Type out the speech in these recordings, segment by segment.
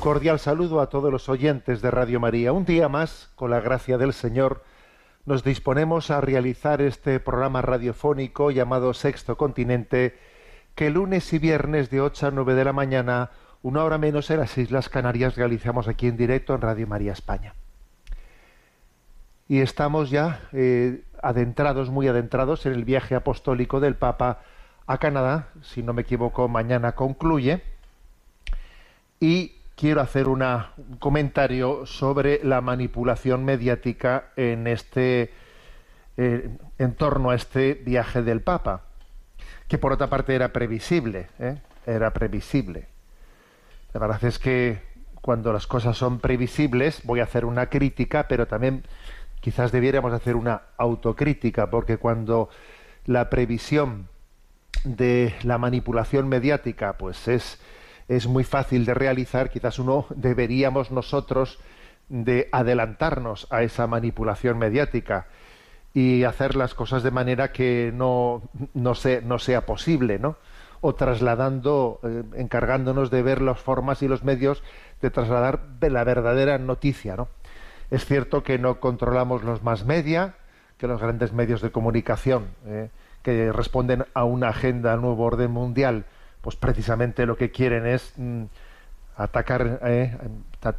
Cordial saludo a todos los oyentes de Radio María. Un día más, con la gracia del Señor, nos disponemos a realizar este programa radiofónico llamado Sexto Continente, que lunes y viernes de 8 a 9 de la mañana, una hora menos en las Islas Canarias, realizamos aquí en directo en Radio María España. Y estamos ya eh, adentrados, muy adentrados en el viaje apostólico del Papa a Canadá. Si no me equivoco, mañana concluye. Y quiero hacer un comentario sobre la manipulación mediática en este eh, en torno a este viaje del Papa, que por otra parte era previsible, ¿eh? era previsible. La verdad es que cuando las cosas son previsibles voy a hacer una crítica, pero también quizás debiéramos hacer una autocrítica, porque cuando la previsión de la manipulación mediática pues es es muy fácil de realizar, quizás uno deberíamos nosotros de adelantarnos a esa manipulación mediática y hacer las cosas de manera que no, no, no sea posible, ¿no? O trasladando, eh, encargándonos de ver las formas y los medios de trasladar la verdadera noticia, ¿no? Es cierto que no controlamos los más media, que los grandes medios de comunicación eh, que responden a una agenda al nuevo orden mundial, pues precisamente lo que quieren es mm, atacar, eh,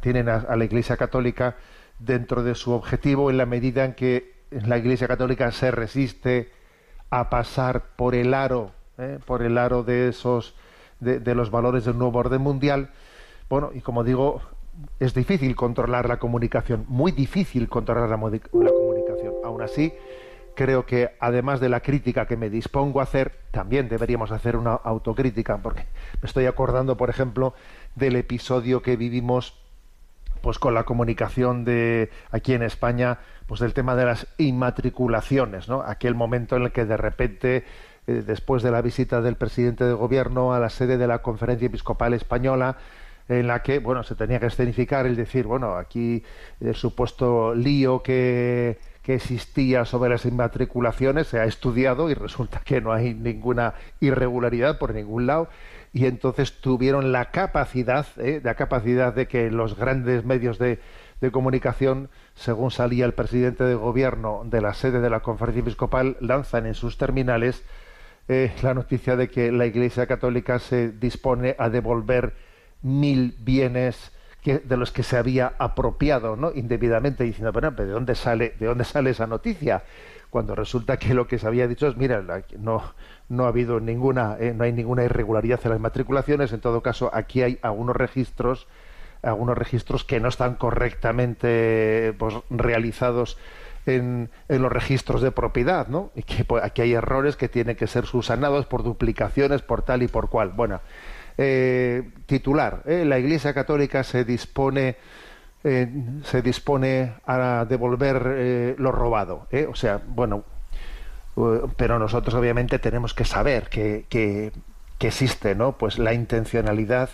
tienen a, la Iglesia Católica dentro de su objetivo en la medida en que la Iglesia Católica se resiste a pasar por el aro, eh, por el aro de esos, de, los valores del nuevo orden mundial. Bueno, y como digo, es difícil controlar la comunicación, muy difícil controlar la, la comunicación. Aún así, creo que además de la crítica que me dispongo a hacer, también deberíamos hacer una autocrítica, porque me estoy acordando, por ejemplo, del episodio que vivimos pues con la comunicación de aquí en España, pues del tema de las inmatriculaciones, ¿no? Aquel momento en el que de repente eh, después de la visita del presidente de gobierno a la sede de la Conferencia Episcopal Española, en la que, bueno, se tenía que escenificar el decir, bueno, aquí el supuesto lío que que existía sobre las inmatriculaciones se ha estudiado y resulta que no hay ninguna irregularidad por ningún lado y entonces tuvieron la capacidad, ¿eh? la capacidad de que los grandes medios de, comunicación, según salía el presidente de gobierno de la sede de la conferencia episcopal, lanzan en sus terminales eh, la noticia de que la Iglesia Católica se dispone a devolver mil bienes de los que se había apropiado ¿no? indebidamente diciendo bueno ¿de dónde sale de dónde sale esa noticia cuando resulta que lo que se había dicho es mira no no ha habido ninguna eh, no hay ninguna irregularidad en las matriculaciones en todo caso aquí hay algunos registros algunos registros que no están correctamente pues, realizados en, en, los registros de propiedad, ¿no? Y que pues, aquí hay errores que tienen que ser subsanados por duplicaciones, por tal y por cual. Bueno, eh, titular. ¿eh? La Iglesia Católica se dispone eh, se dispone a devolver lo robado. O sea, bueno, pero nosotros obviamente tenemos que saber que, que, existe, ¿no? Pues la intencionalidad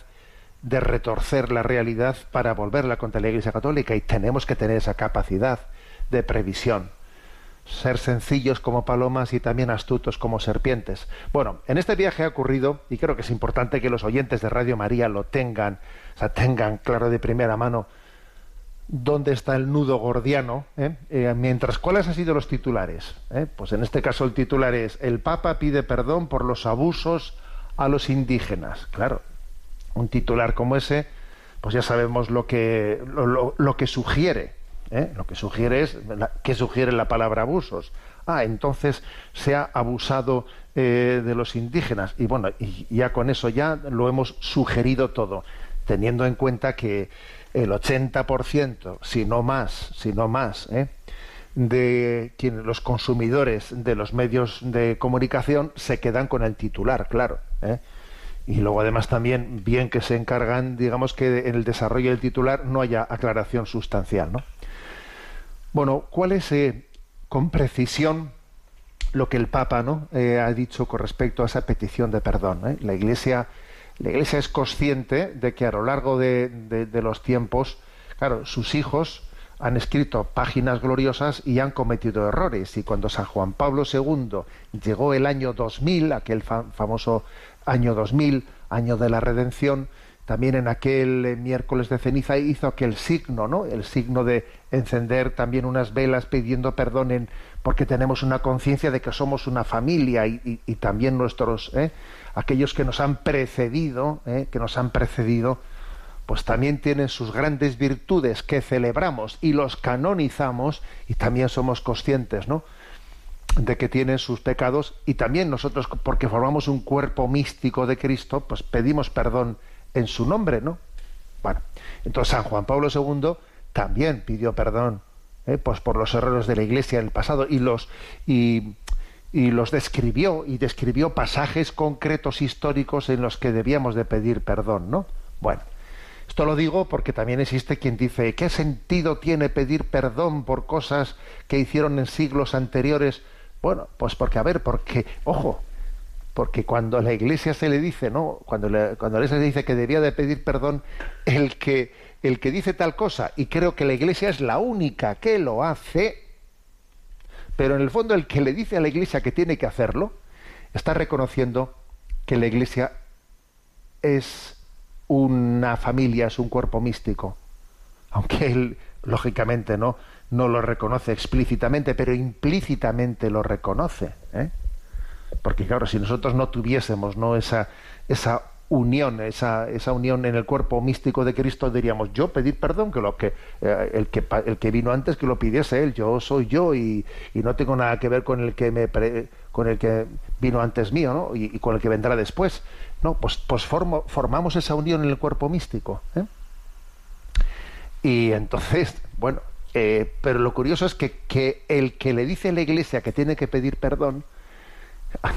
de retorcer la realidad para volverla contra la Iglesia Católica y tenemos que tener esa capacidad de previsión ser sencillos como palomas y también astutos como serpientes. Bueno, en este viaje ha ocurrido, y creo que es importante que los oyentes de Radio María lo tengan, o sea, tengan claro de primera mano dónde está el nudo gordiano, ¿eh? Eh, mientras cuáles han sido los titulares. ¿Eh? Pues en este caso el titular es El Papa pide perdón por los abusos a los indígenas. Claro, un titular como ese, pues ya sabemos lo que, lo que sugiere. ¿Eh? Lo que sugiere es, ¿qué sugiere la palabra abusos? Ah, entonces se ha abusado eh, de los indígenas. Y bueno, y ya con eso ya lo hemos sugerido todo, teniendo en cuenta que el 80%, si no más, si no más, ¿eh? de quienes los consumidores de los medios de comunicación se quedan con el titular, claro. ¿eh? Y luego además también bien que se encargan, digamos que en el desarrollo del titular no haya aclaración sustancial, ¿no? Bueno, ¿cuál es eh, con precisión lo que el Papa ¿no? Eh, ha dicho con respecto a esa petición de perdón? ¿eh? La Iglesia, la Iglesia es consciente de que a lo largo de, de los tiempos, claro, sus hijos han escrito páginas gloriosas y han cometido errores. Y cuando San Juan Pablo II llegó el año 2000, aquel famoso año 2000, año de la redención, también en aquel miércoles de ceniza hizo aquel signo, ¿no? El signo de encender también unas velas pidiendo perdón en, porque tenemos una conciencia de que somos una familia y, también nuestros, ¿eh? aquellos que nos han precedido, ¿eh? que nos han precedido, pues también tienen sus grandes virtudes que celebramos y los canonizamos y también somos conscientes, ¿no? de que tienen sus pecados y también nosotros porque formamos un cuerpo místico de Cristo, pues pedimos perdón en su nombre, ¿no? Bueno, entonces San Juan Pablo II también pidió perdón, ¿eh? pues por los errores de la Iglesia en el pasado y los y, y los describió y describió pasajes concretos históricos en los que debíamos de pedir perdón, ¿no? Bueno, esto lo digo porque también existe quien dice, ¿qué sentido tiene pedir perdón por cosas que hicieron en siglos anteriores? Bueno, pues porque, a ver, porque, ojo, porque cuando a la iglesia se le dice, ¿no? Cuando, cuando la iglesia se dice que debía de pedir perdón, el que, el que dice tal cosa, y creo que la iglesia es la única que lo hace, pero en el fondo el que le dice a la iglesia que tiene que hacerlo, está reconociendo que la iglesia es una familia, es un cuerpo místico. Aunque él, lógicamente, no, no lo reconoce explícitamente, pero implícitamente lo reconoce. ¿eh? Porque claro, si nosotros no tuviésemos ¿no? esa, esa unión, esa, esa unión en el cuerpo místico de Cristo, diríamos, yo pedir perdón, que lo que, eh, el que el que vino antes que lo pidiese él, yo soy yo y, y no tengo nada que ver con el que me con el que vino antes mío, ¿no? Y, con el que vendrá después. No, pues, pues formo, formamos esa unión en el cuerpo místico. ¿eh? Y entonces, bueno, eh, pero lo curioso es que, que, el que le dice a la iglesia que tiene que pedir perdón,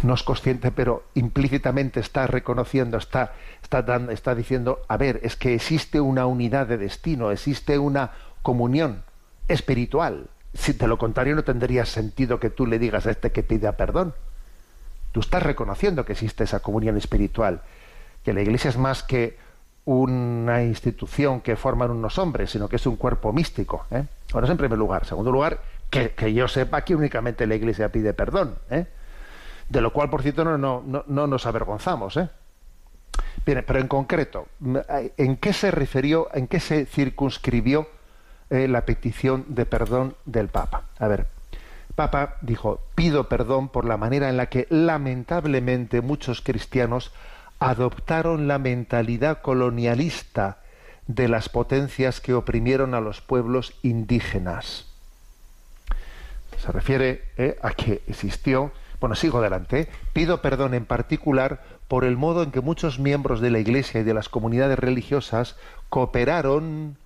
no es consciente, pero implícitamente está reconociendo, está, está, dando, está diciendo, a ver, es que existe una unidad de destino, existe una comunión espiritual. Si de lo contrario no tendría sentido que tú le digas a este que pida perdón. Tú estás reconociendo que existe esa comunión espiritual, que la Iglesia es más que una institución que forman unos hombres, sino que es un cuerpo místico. ¿eh? Ahora es en primer lugar. En segundo lugar, que, yo sepa que únicamente la Iglesia pide perdón. ¿eh? De lo cual, por cierto, no, no, no, nos avergonzamos. ¿eh? Bien, pero en concreto, ¿en qué se refirió, en qué se circunscribió eh, la petición de perdón del Papa? A ver, Papa dijo, pido perdón por la manera en la que lamentablemente muchos cristianos adoptaron la mentalidad colonialista de las potencias que oprimieron a los pueblos indígenas. Se refiere eh, a que existió, bueno, sigo adelante, pido perdón en particular por el modo en que muchos miembros de la Iglesia y de las comunidades religiosas cooperaron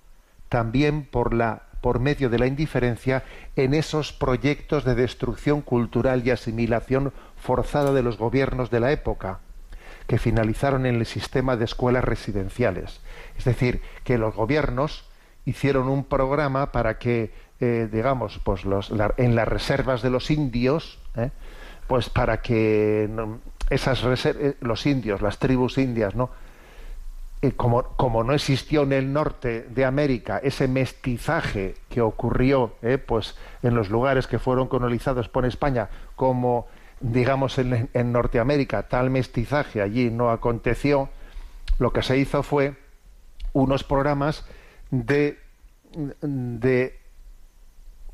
también por la por medio de la indiferencia en esos proyectos de destrucción cultural y asimilación forzada de los gobiernos de la época, que finalizaron en el sistema de escuelas residenciales. Es decir, que los gobiernos hicieron un programa para que, eh, digamos, pues los, en las reservas de los indios, eh, pues para que esas eh, los indios, las tribus indias, ¿no? como, como, no existió en el norte de América ese mestizaje que ocurrió eh, pues en los lugares que fueron colonizados por España, como digamos en, en, Norteamérica tal mestizaje allí no aconteció, lo que se hizo fue unos programas de, de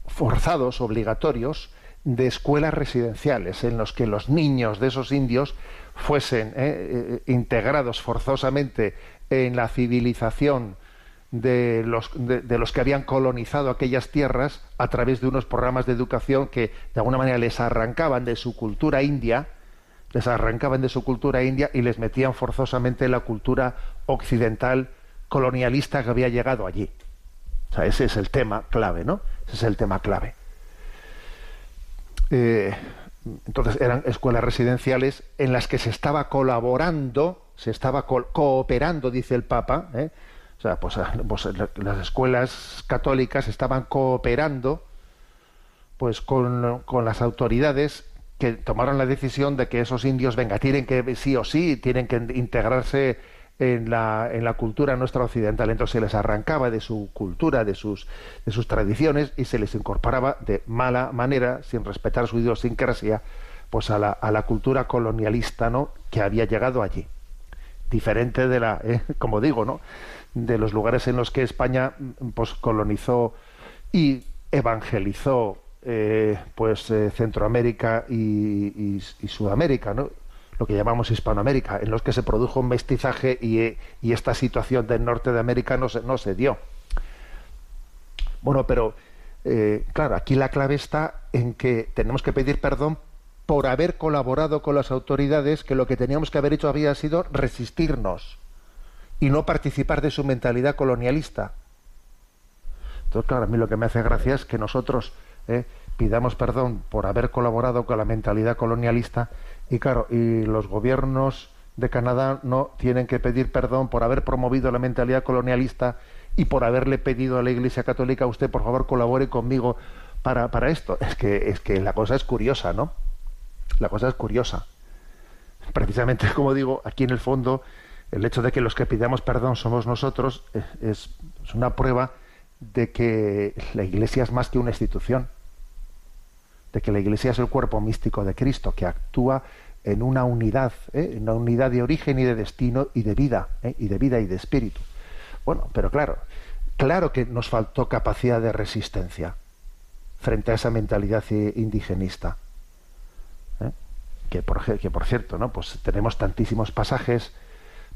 forzados, obligatorios, de escuelas residenciales en los que los niños de esos indios fuesen eh, eh, integrados forzosamente en la civilización de los, de, los que habían colonizado aquellas tierras a través de unos programas de educación que de alguna manera les arrancaban de su cultura india, les arrancaban de su cultura india y les metían forzosamente en la cultura occidental colonialista que había llegado allí. O sea, ese es el tema clave, ¿no? Ese es el tema clave. Eh, entonces eran escuelas residenciales en las que se estaba colaborando, se estaba cooperando, dice el Papa, ¿eh? o sea, pues, pues, las escuelas católicas estaban cooperando pues con, con, las autoridades que tomaron la decisión de que esos indios, venga, tienen que sí o sí, tienen que integrarse en la, en la cultura nuestra occidental. Entonces se les arrancaba de su cultura, de sus, de sus tradiciones y se les incorporaba de mala manera, sin respetar su idiosincrasia, pues a la, a la cultura colonialista ¿no? que había llegado allí. Diferente de la, eh, como digo, ¿no? de los lugares en los que España pues, colonizó y evangelizó eh, pues eh, Centroamérica y, y, Sudamérica, ¿no? Lo que llamamos Hispanoamérica, en los que se produjo un mestizaje y, esta situación del norte de América no se, no se dio. Bueno, pero eh, claro, aquí la clave está en que tenemos que pedir perdón por haber colaborado con las autoridades, que lo que teníamos que haber hecho había sido resistirnos y no participar de su mentalidad colonialista. Entonces, claro, a mí lo que me hace gracia es que nosotros eh, pidamos perdón por haber colaborado con la mentalidad colonialista y claro, y los gobiernos de Canadá no tienen que pedir perdón por haber promovido la mentalidad colonialista y por haberle pedido a la Iglesia Católica, usted por favor colabore conmigo para, para esto. Es que, es que la cosa es curiosa, ¿no? La cosa es curiosa. Precisamente, como digo, aquí en el fondo, el hecho de que los que pidamos perdón somos nosotros es, es una prueba de que la Iglesia es más que una institución, de que la Iglesia es el cuerpo místico de Cristo, que actúa en una unidad, ¿eh? en una unidad de origen y de destino y de vida, ¿eh? y de vida y de espíritu. Bueno, pero claro, claro que nos faltó capacidad de resistencia frente a esa mentalidad indigenista. ¿eh? Que, por, que por cierto, ¿no? Pues tenemos tantísimos pasajes,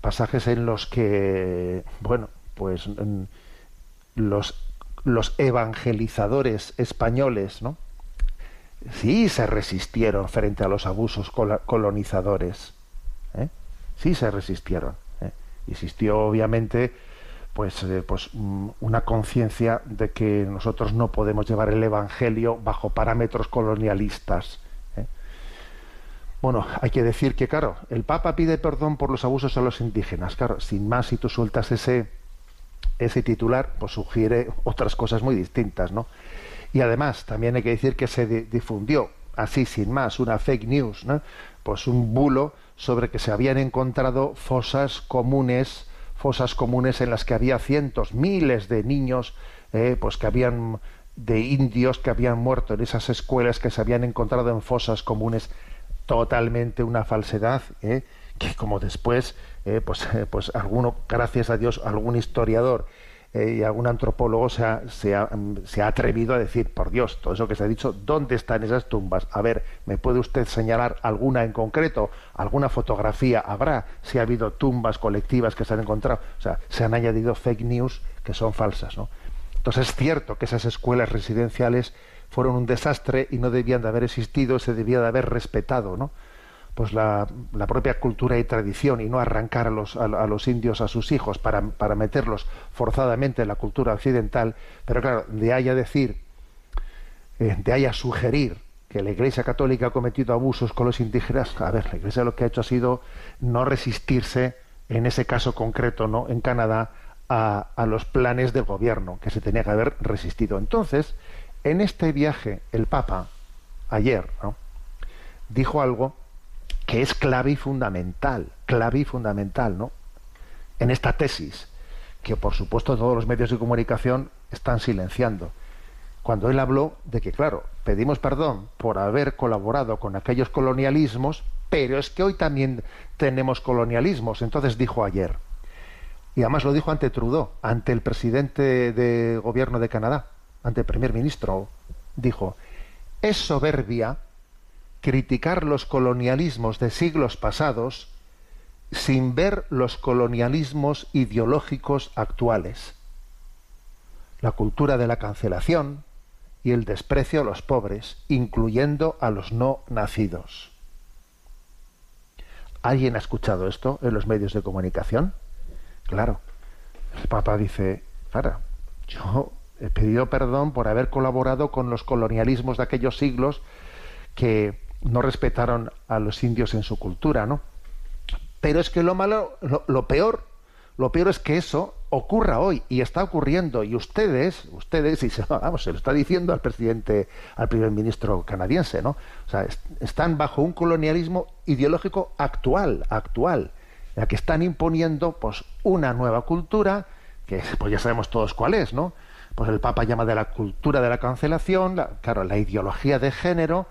pasajes en los que, bueno, pues los, los evangelizadores españoles, ¿no? Sí se resistieron frente a los abusos colonizadores. ¿eh? Sí se resistieron. ¿eh? Existió, obviamente, pues, eh, pues mm, una conciencia de que nosotros no podemos llevar el Evangelio bajo parámetros colonialistas. Bueno, hay que decir que, claro, el Papa pide perdón por los abusos a los indígenas. Claro, sin más, si tú sueltas ese, ese titular, pues sugiere otras cosas muy distintas, ¿no? Y además, también hay que decir que se difundió, así sin más, una fake news, ¿no? pues un bulo sobre que se habían encontrado fosas comunes, fosas comunes en las que había cientos, miles de niños, eh, pues que habían de indios que habían muerto en esas escuelas que se habían encontrado en fosas comunes, totalmente una falsedad, ¿eh? que como después, eh, pues, pues alguno, gracias a Dios, algún historiador eh, y algún antropólogo se ha, ha, se ha, atrevido a decir, por Dios, todo eso que se ha dicho, ¿dónde están esas tumbas? A ver, ¿me puede usted señalar alguna en concreto? ¿Alguna fotografía habrá si ha habido tumbas colectivas que se han encontrado? O sea, se han añadido fake news que son falsas, ¿no? Entonces es cierto que esas escuelas residenciales fueron un desastre y no debían de haber existido, se debía de haber respetado, ¿no? Pues la, propia cultura y tradición y no arrancar a los, a, los indios a sus hijos para, para, meterlos forzadamente en la cultura occidental, pero claro, de ahí a decir, eh, de ahí a sugerir que la Iglesia Católica ha cometido abusos con los indígenas, a ver, la Iglesia lo que ha hecho ha sido no resistirse, en ese caso concreto, ¿no? en Canadá, a, a los planes del gobierno, que se tenía que haber resistido. Entonces, en este viaje, el Papa, ayer, ¿no? dijo algo que es clave y fundamental, clave y fundamental, ¿no? En esta tesis, que por supuesto todos los medios de comunicación están silenciando. Cuando él habló de que, claro, pedimos perdón por haber colaborado con aquellos colonialismos, pero es que hoy también tenemos colonialismos. Entonces dijo ayer, y además lo dijo ante Trudeau, ante el presidente de gobierno de Canadá, ante el primer ministro, dijo, es soberbia criticar los colonialismos de siglos pasados sin ver los colonialismos ideológicos actuales. la cultura de la cancelación y el desprecio a los pobres, incluyendo a los no nacidos. ¿Alguien ha escuchado esto en los medios de comunicación? Claro. El Papa dice, claro, yo he pedido perdón por haber colaborado con los colonialismos de aquellos siglos que no respetaron a los indios en su cultura, ¿no? Pero es que lo malo, lo, peor, lo peor es que eso ocurra hoy y está ocurriendo y ustedes, ustedes, y se, vamos, se lo está diciendo al presidente, al primer ministro canadiense, ¿no? O sea, están bajo un colonialismo ideológico actual, actual, la que están imponiendo, pues, una nueva cultura que, pues, ya sabemos todos cuál es, ¿no? Pues el Papa llama de la cultura de la cancelación, claro, la ideología de género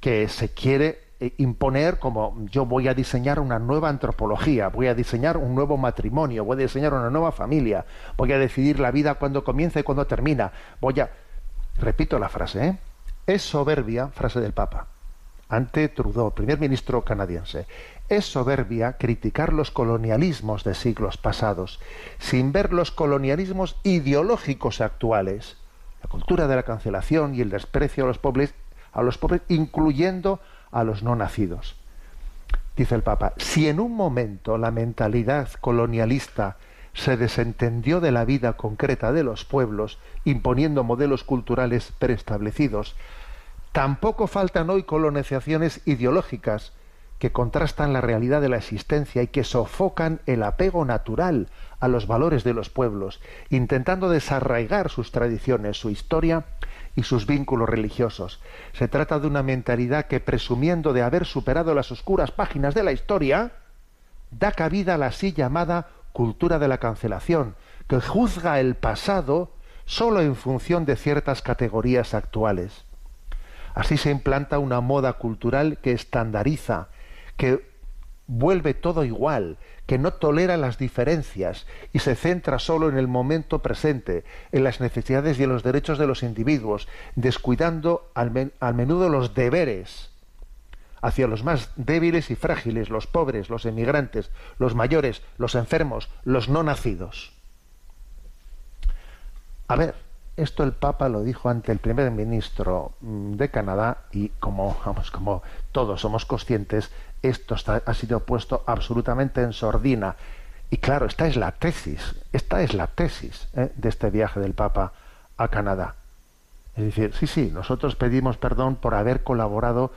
que se quiere eh, imponer como yo voy a diseñar una nueva antropología, voy a diseñar un nuevo matrimonio, voy a diseñar una nueva familia, voy a decidir la vida cuando comienza y cuando termina, voy a... Repito la frase, ¿eh? Es soberbia, frase del Papa, ante Trudeau, primer ministro canadiense, es soberbia criticar los colonialismos de siglos pasados, sin ver los colonialismos ideológicos actuales, la cultura de la cancelación y el desprecio a los pobres, a los pobres incluyendo a los no nacidos. Dice el Papa, si en un momento la mentalidad colonialista se desentendió de la vida concreta de los pueblos, imponiendo modelos culturales preestablecidos, tampoco faltan hoy colonizaciones ideológicas que contrastan la realidad de la existencia y que sofocan el apego natural a los valores de los pueblos, intentando desarraigar sus tradiciones, su historia y sus vínculos religiosos. Se trata de una mentalidad que, presumiendo de haber superado las oscuras páginas de la historia, da cabida a la así llamada cultura de la cancelación, que juzga el pasado solo en función de ciertas categorías actuales. Así se implanta una moda cultural que estandariza, que vuelve todo igual, que no tolera las diferencias y se centra solo en el momento presente, en las necesidades y en los derechos de los individuos, descuidando al, menudo los deberes hacia los más débiles y frágiles, los pobres, los emigrantes, los mayores, los enfermos, los no nacidos. A ver, esto el Papa lo dijo ante el primer ministro mm, de Canadá y como, todos somos conscientes, esto ha sido puesto absolutamente en sordina. Y claro, esta es la tesis, esta es la tesis ¿eh? de este viaje del Papa a Canadá. Es decir, sí, sí, nosotros pedimos perdón por haber colaborado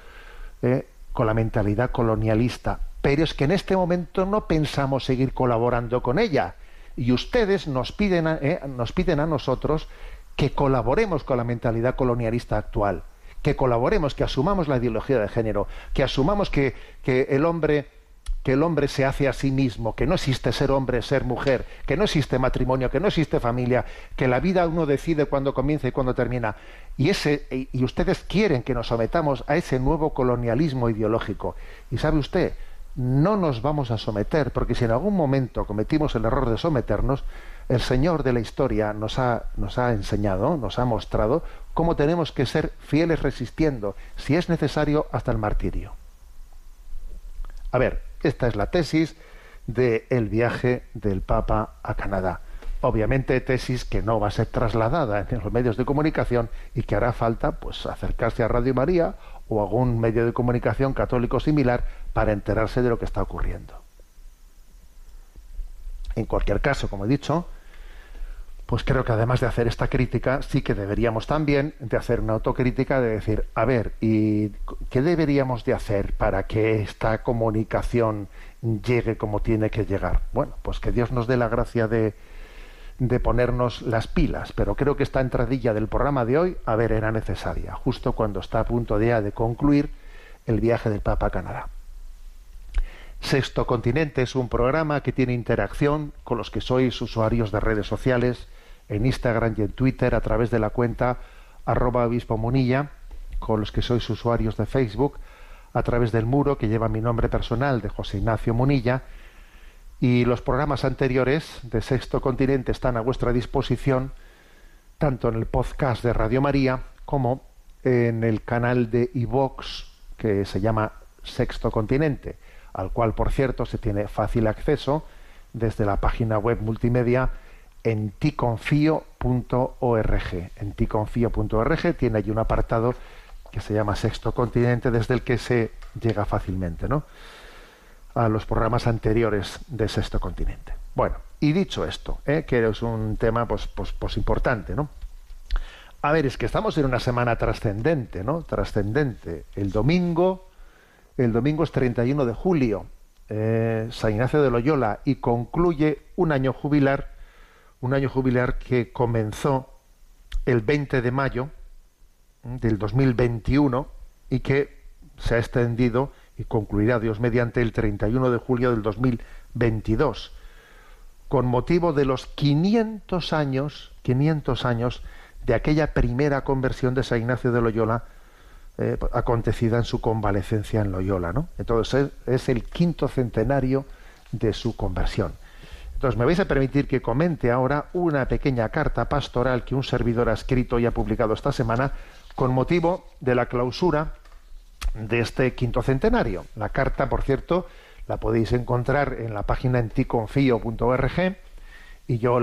¿eh? con la mentalidad colonialista, pero es que en este momento no pensamos seguir colaborando con ella. Y ustedes nos piden ¿eh? nos piden a nosotros que colaboremos con la mentalidad colonialista actual, que colaboremos, que asumamos la ideología de género, que asumamos que, el hombre que el hombre se hace a sí mismo, que no existe ser hombre, ser mujer, que no existe matrimonio, que no existe familia, que la vida uno decide cuándo comienza y cuándo termina. Y, ese, y ustedes quieren que nos sometamos a ese nuevo colonialismo ideológico. Y sabe usted, no nos vamos a someter, porque si en algún momento cometimos el error de someternos, el Señor de la historia nos ha, nos ha enseñado, nos ha mostrado cómo tenemos que ser fieles resistiendo, si es necesario, hasta el martirio. A ver, esta es la tesis del viaje del Papa a Canadá. Obviamente tesis que no va a ser trasladada en los medios de comunicación y que hará falta pues acercarse a Radio María o algún medio de comunicación católico similar para enterarse de lo que está ocurriendo. En cualquier caso, como he dicho, pues creo que además de hacer esta crítica, sí que deberíamos también de hacer una autocrítica de decir, a ver, ¿y qué deberíamos de hacer para que esta comunicación llegue como tiene que llegar? Bueno, pues que Dios nos dé la gracia de, de ponernos las pilas, pero creo que esta entradilla del programa de hoy, a ver, era necesaria, justo cuando está a punto de, de concluir el viaje del Papa a Canadá. Sexto Continente es un programa que tiene interacción con los que sois usuarios de redes sociales, en Instagram y en Twitter a través de la cuenta arroba obispo munilla, con los que sois usuarios de Facebook, a través del muro que lleva mi nombre personal de José Ignacio Munilla, y los programas anteriores de Sexto Continente están a vuestra disposición, tanto en el podcast de Radio María como en el canal de iVox que se llama Sexto Continente, al cual, por cierto, se tiene fácil acceso desde la página web multimedia en ticonfío.org. En ticonfío.org tiene allí un apartado que se llama Sexto Continente, desde el que se llega fácilmente, ¿no? A los programas anteriores de Sexto Continente. Bueno, y dicho esto, ¿eh? que es un tema pues, pues, pues importante, ¿no? A ver, es que estamos en una semana trascendente, ¿no? Trascendente. El domingo, el domingo es 31 de julio, eh, San Ignacio de Loyola, y concluye un año jubilar, un año jubilar que comenzó el 20 de mayo del 2021 y que se ha extendido y concluirá Dios mediante el 31 de julio del 2022 con motivo de los 500 años 500 años de aquella primera conversión de San Ignacio de Loyola eh, acontecida en su convalecencia en Loyola, ¿no? Entonces es, es el quinto centenario de su conversión. Entonces me vais a permitir que comente ahora una pequeña carta pastoral que un servidor ha escrito y ha publicado esta semana con motivo de la clausura de este quinto centenario. La carta, por cierto, la podéis encontrar en la página enticonfío.org y yo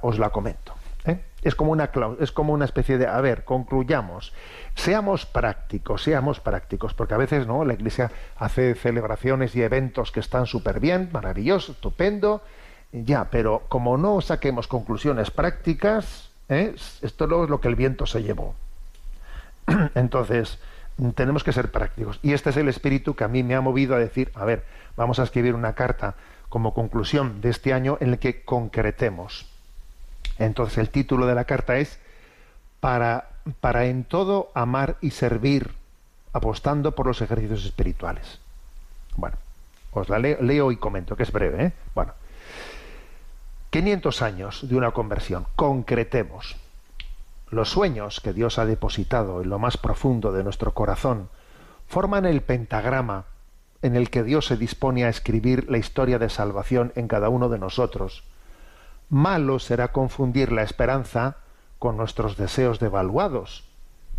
os la comento. ¿Eh? Es, como una, es como una especie de, a ver, concluyamos, seamos prácticos, seamos prácticos, porque a veces no la Iglesia hace celebraciones y eventos que están súper bien, maravilloso, estupendo, ya, pero como no saquemos conclusiones prácticas, ¿eh? esto es lo que el viento se llevó. Entonces, tenemos que ser prácticos. Y este es el espíritu que a mí me ha movido a decir, a ver, vamos a escribir una carta como conclusión de este año en el que concretemos. Entonces el título de la carta es para, para en todo amar y servir, apostando por los ejercicios espirituales. Bueno, os la leo, y comento, que es breve. ¿eh? Bueno, 500 años de una conversión, concretemos. Los sueños que Dios ha depositado en lo más profundo de nuestro corazón forman el pentagrama en el que Dios se dispone a escribir la historia de salvación en cada uno de nosotros. Malo será confundir la esperanza con nuestros deseos devaluados,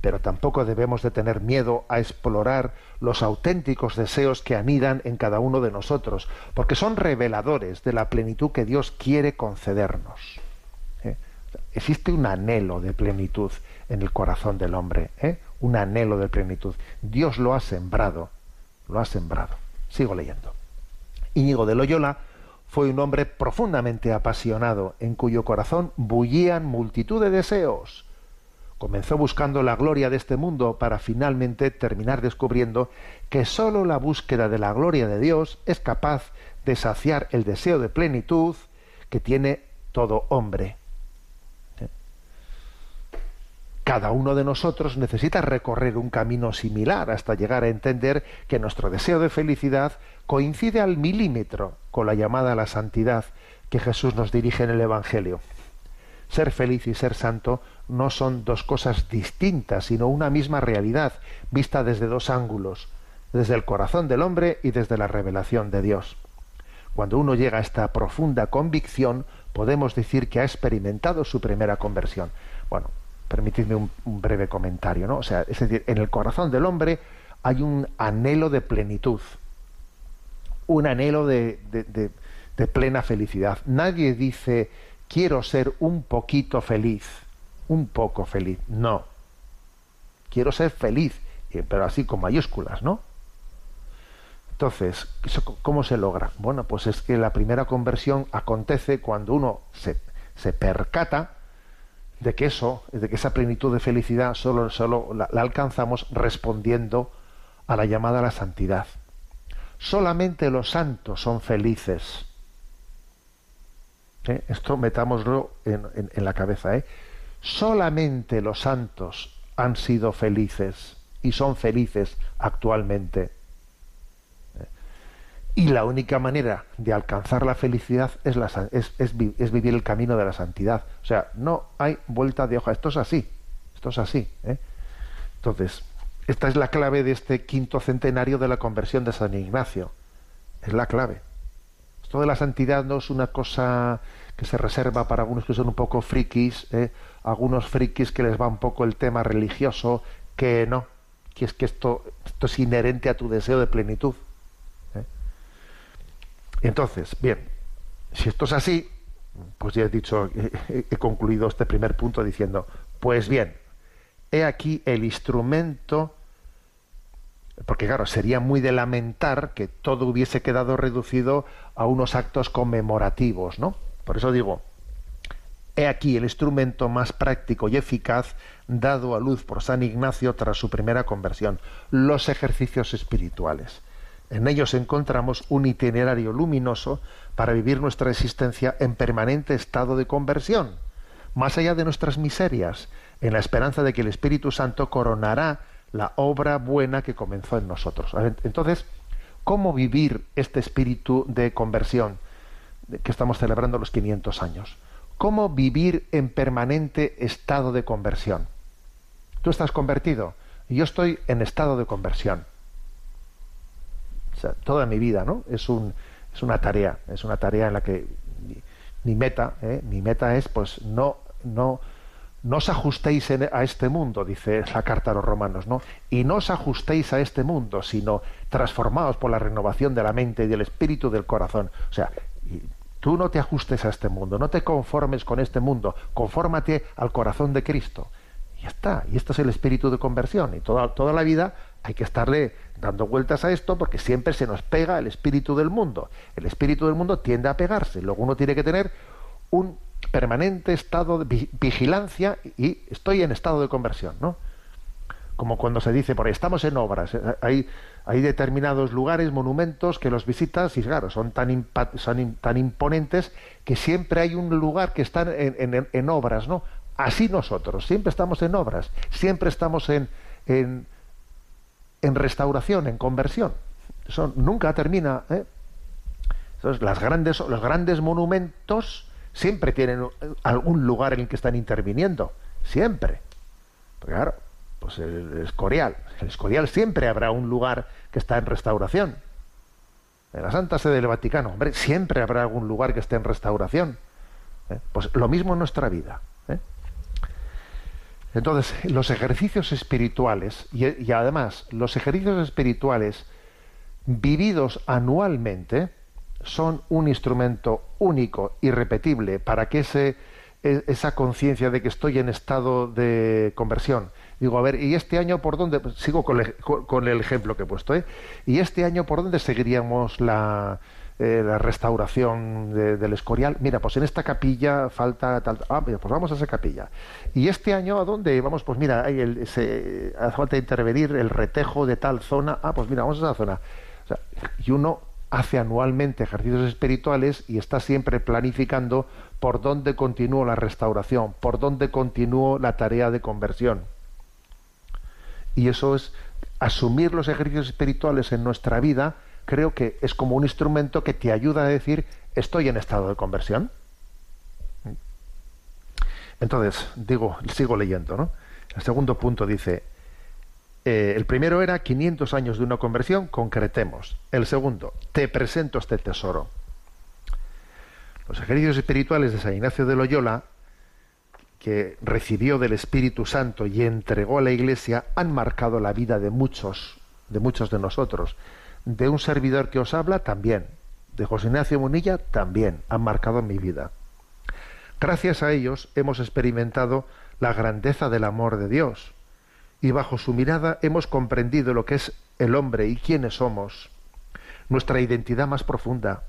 pero tampoco debemos de tener miedo a explorar los auténticos deseos que anidan en cada uno de nosotros, porque son reveladores de la plenitud que Dios quiere concedernos existe un anhelo de plenitud en el corazón del hombre, ¿eh? un anhelo de plenitud. Dios lo ha sembrado, lo ha sembrado. Sigo leyendo. Íñigo de Loyola fue un hombre profundamente apasionado, en cuyo corazón bullían multitud de deseos. Comenzó buscando la gloria de este mundo para finalmente terminar descubriendo que sólo la búsqueda de la gloria de Dios es capaz de saciar el deseo de plenitud que tiene todo hombre. Cada uno de nosotros necesita recorrer un camino similar hasta llegar a entender que nuestro deseo de felicidad coincide al milímetro con la llamada a la santidad que Jesús nos dirige en el Evangelio. Ser feliz y ser santo no son dos cosas distintas, sino una misma realidad, vista desde dos ángulos, desde el corazón del hombre y desde la revelación de Dios. Cuando uno llega a esta profunda convicción, podemos decir que ha experimentado su primera conversión. Bueno, permitidme un, breve comentario, ¿no? O sea, es decir, en el corazón del hombre hay un anhelo de plenitud, un anhelo de, de, plena felicidad. Nadie dice quiero ser un poquito feliz, un poco feliz. No. Quiero ser feliz, eh, pero así con mayúsculas, ¿no? Entonces, ¿cómo se logra? Bueno, pues es que la primera conversión acontece cuando uno se, se percata de que eso, de que esa plenitud de felicidad solo, solo la, alcanzamos respondiendo a la llamada a la santidad. Solamente los santos son felices. ¿Eh? Esto metámoslo en, la cabeza. ¿eh? Solamente los santos han sido felices y son felices actualmente. Y la única manera de alcanzar la felicidad es, vivir el camino de la santidad. O sea, no hay vuelta de hoja. Esto es así. Esto es así. ¿eh? Entonces, esta es la clave de este quinto centenario de la conversión de San Ignacio. Es la clave. Esto de la santidad no es una cosa que se reserva para algunos que son un poco frikis, ¿eh? algunos frikis que les va un poco el tema religioso, que no, que es que esto, esto es inherente a tu deseo de plenitud. Entonces, bien, si esto es así, pues ya he dicho, he concluido este primer punto diciendo, pues bien, he aquí el instrumento, porque claro, sería muy de lamentar que todo hubiese quedado reducido a unos actos conmemorativos, ¿no? Por eso digo, he aquí el instrumento más práctico y eficaz dado a luz por San Ignacio tras su primera conversión, los ejercicios espirituales. En ellos encontramos un itinerario luminoso para vivir nuestra existencia en permanente estado de conversión, más allá de nuestras miserias, en la esperanza de que el Espíritu Santo coronará la obra buena que comenzó en nosotros. Entonces, ¿cómo vivir este espíritu de conversión que estamos celebrando los 500 años? ¿Cómo vivir en permanente estado de conversión? Tú estás convertido y yo estoy en estado de conversión. O sea, toda mi vida, ¿no? Es, un, es una tarea, es una tarea en la que mi, meta, ¿eh? mi meta es, pues, no, no, no os ajustéis a este mundo, dice la carta a los romanos, ¿no? Y no os ajustéis a este mundo, sino transformaos por la renovación de la mente y del espíritu del corazón. O sea, tú no te ajustes a este mundo, no te conformes con este mundo, confórmate al corazón de Cristo. Y ya está, y esto es el espíritu de conversión. Y toda, toda la vida hay que estarle dando vueltas a esto porque siempre se nos pega el espíritu del mundo. El espíritu del mundo tiende a pegarse. Luego uno tiene que tener un permanente estado de vigilancia y estoy en estado de conversión, ¿no? Como cuando se dice, por ahí estamos en obras, eh, hay, hay determinados lugares, monumentos que los visitas y claro, son tan, son tan imponentes que siempre hay un lugar que está en, en, obras, ¿no? Así nosotros, siempre estamos en obras, siempre estamos en, en, en restauración, en conversión. Eso nunca termina. ¿eh? las grandes, los grandes monumentos siempre tienen algún lugar en el que están interviniendo, siempre. claro, pues el Escorial, el Escorial siempre habrá un lugar que está en restauración. En la Santa Sede del Vaticano, hombre, siempre habrá algún lugar que esté en restauración. ¿eh? Pues lo mismo en nuestra vida. ¿eh? Entonces, los ejercicios espirituales, y además los ejercicios espirituales vividos anualmente, son un instrumento único, irrepetible, para que ese, e, esa conciencia de que estoy en estado de conversión. Digo, a ver, ¿y este año por dónde? Pues sigo con, el ejemplo que he puesto, ¿eh? ¿Y este año por dónde seguiríamos la, eh, la restauración del Escorial? Mira, pues en esta capilla falta tal. Ah, pues vamos a esa capilla. ¿Y este año a dónde? Vamos, pues mira, hay el, hace falta intervenir el retejo de tal zona. Ah, pues mira, vamos a esa zona. y uno hace anualmente ejercicios espirituales y está siempre planificando por dónde continúo la restauración, por dónde continúo la tarea de conversión. Y eso es asumir los ejercicios espirituales en nuestra vida, creo que es como un instrumento que te ayuda a decir, estoy en estado de conversión. Entonces, digo, sigo leyendo, ¿no? El segundo punto dice, eh, el primero era 500 años de una conversión, concretemos. El segundo, te presento este tesoro. Los ejercicios espirituales de San Ignacio de Loyola, que recibió del Espíritu Santo y entregó a la Iglesia, han marcado la vida de muchos, de muchos de nosotros. De un servidor que os habla, también. De José Ignacio Munilla, también. Han marcado mi vida. Gracias a ellos hemos experimentado la grandeza del amor de Dios y bajo su mirada hemos comprendido lo que es el hombre y quiénes somos, nuestra identidad más profunda.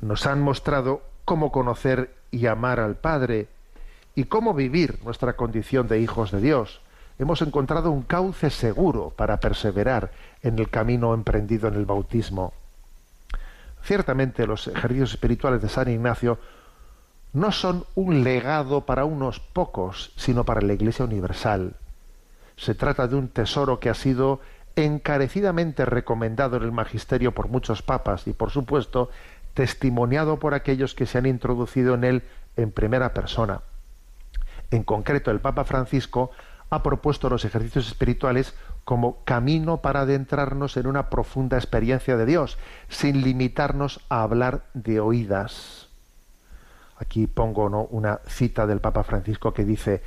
Nos han mostrado cómo conocer y amar al Padre y cómo vivir nuestra condición de hijos de Dios. Hemos encontrado un cauce seguro para perseverar en el camino emprendido en el bautismo. Ciertamente los ejercicios espirituales de San Ignacio no son un legado para unos pocos, sino para la Iglesia universal. Se trata de un tesoro que ha sido encarecidamente recomendado en el magisterio por muchos papas y, por supuesto, testimoniado por aquellos que se han introducido en él en primera persona. En concreto, el Papa Francisco ha propuesto los ejercicios espirituales como camino para adentrarnos en una profunda experiencia de Dios, sin limitarnos a hablar de oídas. Aquí pongo ¿no? una cita del Papa Francisco que dice,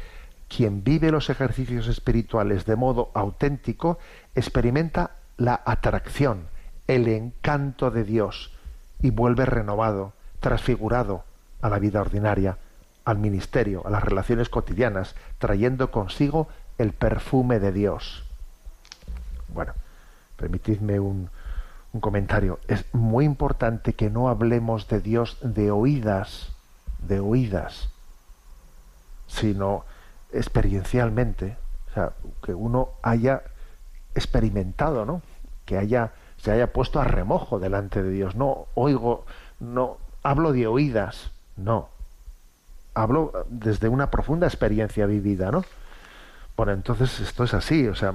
quien vive los ejercicios espirituales de modo auténtico experimenta la atracción, el encanto de Dios y vuelve renovado, transfigurado a la vida ordinaria, al ministerio, a las relaciones cotidianas, trayendo consigo el perfume de Dios. Bueno, permitidme un, un comentario. Es muy importante que no hablemos de Dios de oídas, de oídas, sino experiencialmente, o sea, que uno haya experimentado, ¿no? Que haya se haya puesto a remojo delante de Dios. No oigo, no hablo de oídas, no. Hablo desde una profunda experiencia vivida, ¿no? Bueno, entonces esto es así, o sea,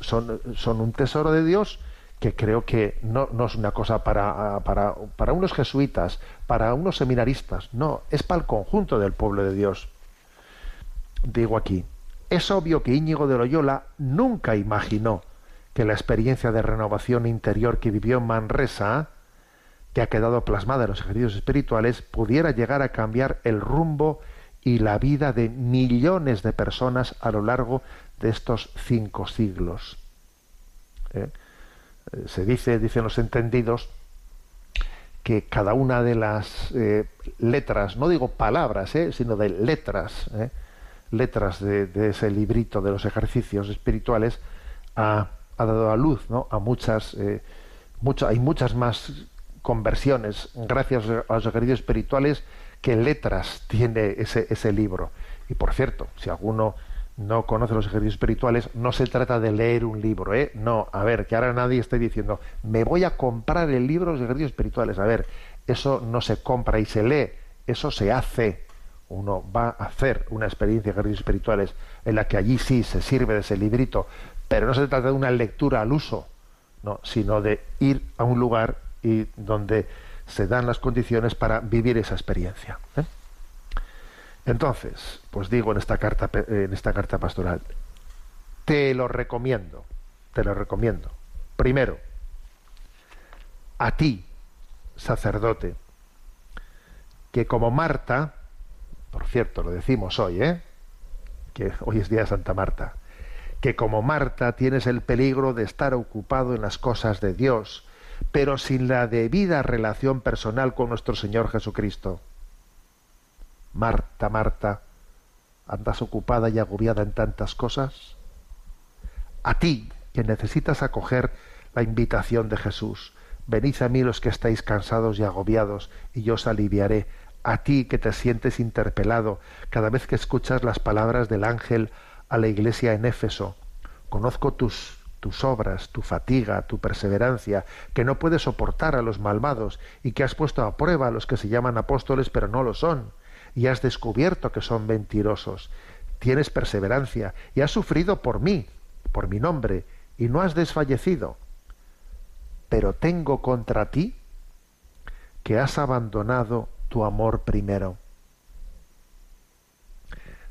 son, son un tesoro de Dios que creo que no, no es una cosa para, para, para unos jesuitas, para unos seminaristas, no, es para el conjunto del pueblo de Dios. Digo aquí, es obvio que Íñigo de Loyola nunca imaginó que la experiencia de renovación interior que vivió en Manresa, que ha quedado plasmada en los ejercicios espirituales, pudiera llegar a cambiar el rumbo y la vida de millones de personas a lo largo de estos cinco siglos. ¿Eh? Eh, se dice, dicen los entendidos, que cada una de las eh, letras, no digo palabras, sino de letras, letras de, ese librito de los ejercicios espirituales, ha, dado a luz ¿no? a muchas, hay muchas más conversiones gracias a los ejercicios espirituales que letras tiene ese, ese libro. Y por cierto, si alguno no conoce los ejercicios espirituales, no se trata de leer un libro, ¿eh? No, a ver, que ahora nadie esté diciendo, me voy a comprar el libro de los ejercicios espirituales. A ver, eso no se compra y se lee, eso se hace. Uno va a hacer una experiencia de ejercicios espirituales en la que allí sí se sirve de ese librito, pero no se trata de una lectura al uso, no, sino de ir a un lugar y donde se dan las condiciones para vivir esa experiencia. ¿eh? Entonces, pues digo en esta carta en esta carta pastoral, te lo recomiendo, te lo recomiendo. Primero, a ti, sacerdote, que como Marta, por cierto, lo decimos hoy, ¿eh? que hoy es día de Santa Marta, que como Marta tienes el peligro de estar ocupado en las cosas de Dios, pero sin la debida relación personal con nuestro Señor Jesucristo. Marta, Marta, ¿andas ocupada y agobiada en tantas cosas? A ti, que necesitas acoger la invitación de Jesús, venid a mí los que estáis cansados y agobiados, y yo os aliviaré. A ti que te sientes interpelado cada vez que escuchas las palabras del ángel a la iglesia en Éfeso. Conozco tus tus obras, tu fatiga, tu perseverancia, que no puedes soportar a los malvados y que has puesto a prueba a los que se llaman apóstoles pero no lo son, y has descubierto que son mentirosos. Tienes perseverancia y has sufrido por mí, por mi nombre, y no has desfallecido. Pero tengo contra ti que has abandonado tu amor primero.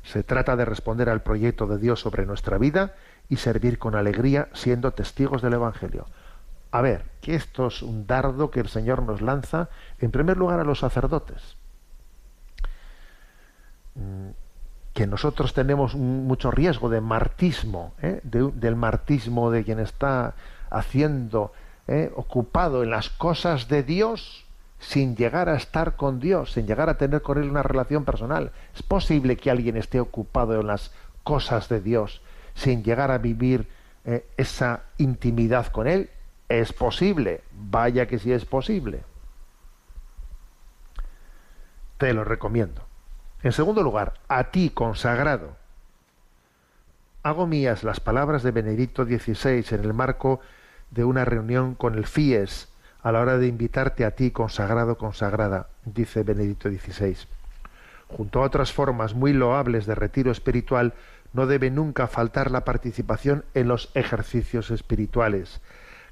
Se trata de responder al proyecto de Dios sobre nuestra vida y servir con alegría siendo testigos del Evangelio. A ver, que esto es un dardo que el Señor nos lanza, en primer lugar, a los sacerdotes. Que nosotros tenemos mucho riesgo de martismo, ¿eh? del martismo de quien está haciendo, ¿eh? ocupado en las cosas de Dios, sin llegar a estar con Dios, sin llegar a tener con Él una relación personal. Es posible que alguien esté ocupado en las cosas de Dios, sin llegar a vivir eh, esa intimidad con Él? Es posible, vaya que sí es posible. Te lo recomiendo. En segundo lugar, a ti consagrado. Hago mías las palabras de Benedicto XVI en el marco de una reunión con el FIES a la hora de invitarte a ti consagrado, consagrada, dice Benedicto XVI. Junto a otras formas muy loables de retiro espiritual, no debe nunca faltar la participación en los ejercicios espirituales,